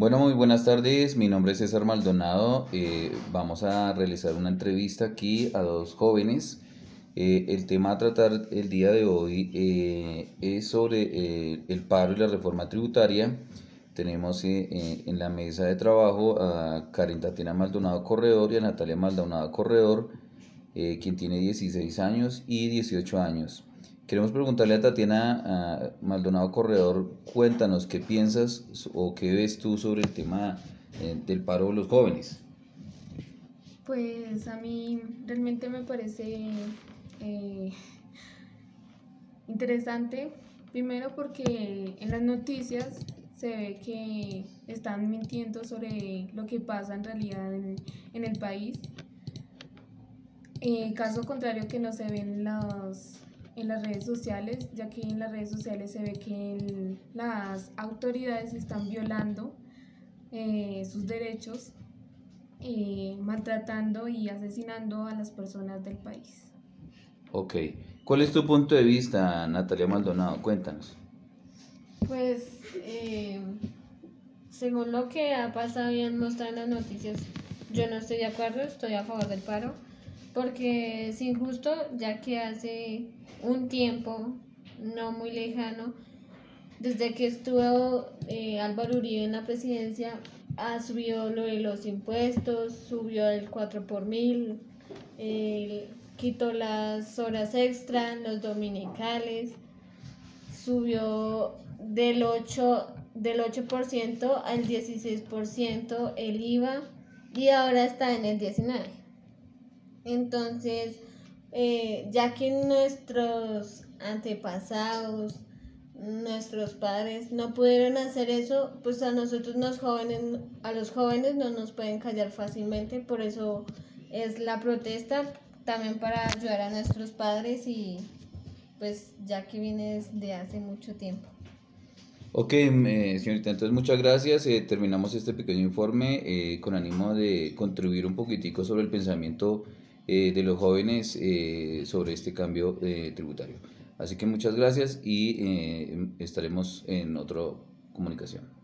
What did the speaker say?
Bueno, muy buenas tardes. Mi nombre es César Maldonado. Eh, vamos a realizar una entrevista aquí a dos jóvenes. Eh, el tema a tratar el día de hoy eh, es sobre el paro y la reforma tributaria. Tenemos en la mesa de trabajo a Karen Tatiana Maldonado Corredor y a Natalia Maldonado Corredor, quien tiene 16 años y 18 años. Queremos preguntarle a Tatiana Maldonado Corredor, cuéntanos qué piensas o qué ves tú sobre el tema eh, del paro de los jóvenes. Pues a mí realmente me parece eh, interesante, primero porque en las noticias se ve que están mintiendo sobre lo que pasa en realidad en, el país. Eh, caso contrario que no se ven los, en las redes sociales, ya que en las redes sociales se ve que las autoridades están violando eh, sus derechos, eh, maltratando y asesinando a las personas del país. Ok. ¿Cuál es tu punto de vista, Natalia Maldonado? Cuéntanos. Pues, eh, según lo que ha pasado y han mostrado en las noticias, yo no estoy de acuerdo, estoy a favor del paro, porque es injusto, ya que hace un tiempo no muy lejano, desde que estuvo eh, Álvaro Uribe en la presidencia, ha subido lo de los impuestos, subió el 4 por mil, quitó las horas extra, los dominicales, subió del 8, del 8% al 16% el IVA y ahora está en el 19%. Entonces, eh, ya que nuestros antepasados, nuestros padres no pudieron hacer eso, pues a nosotros los jóvenes, a los jóvenes no nos pueden callar fácilmente, por eso es la protesta también para ayudar a nuestros padres y pues ya que viene de hace mucho tiempo. Ok, eh, señorita, entonces muchas gracias. Eh, terminamos este pequeño informe eh, con ánimo de contribuir un poquitico sobre el pensamiento eh, de los jóvenes eh, sobre este cambio eh, tributario. Así que muchas gracias y estaremos en otra comunicación.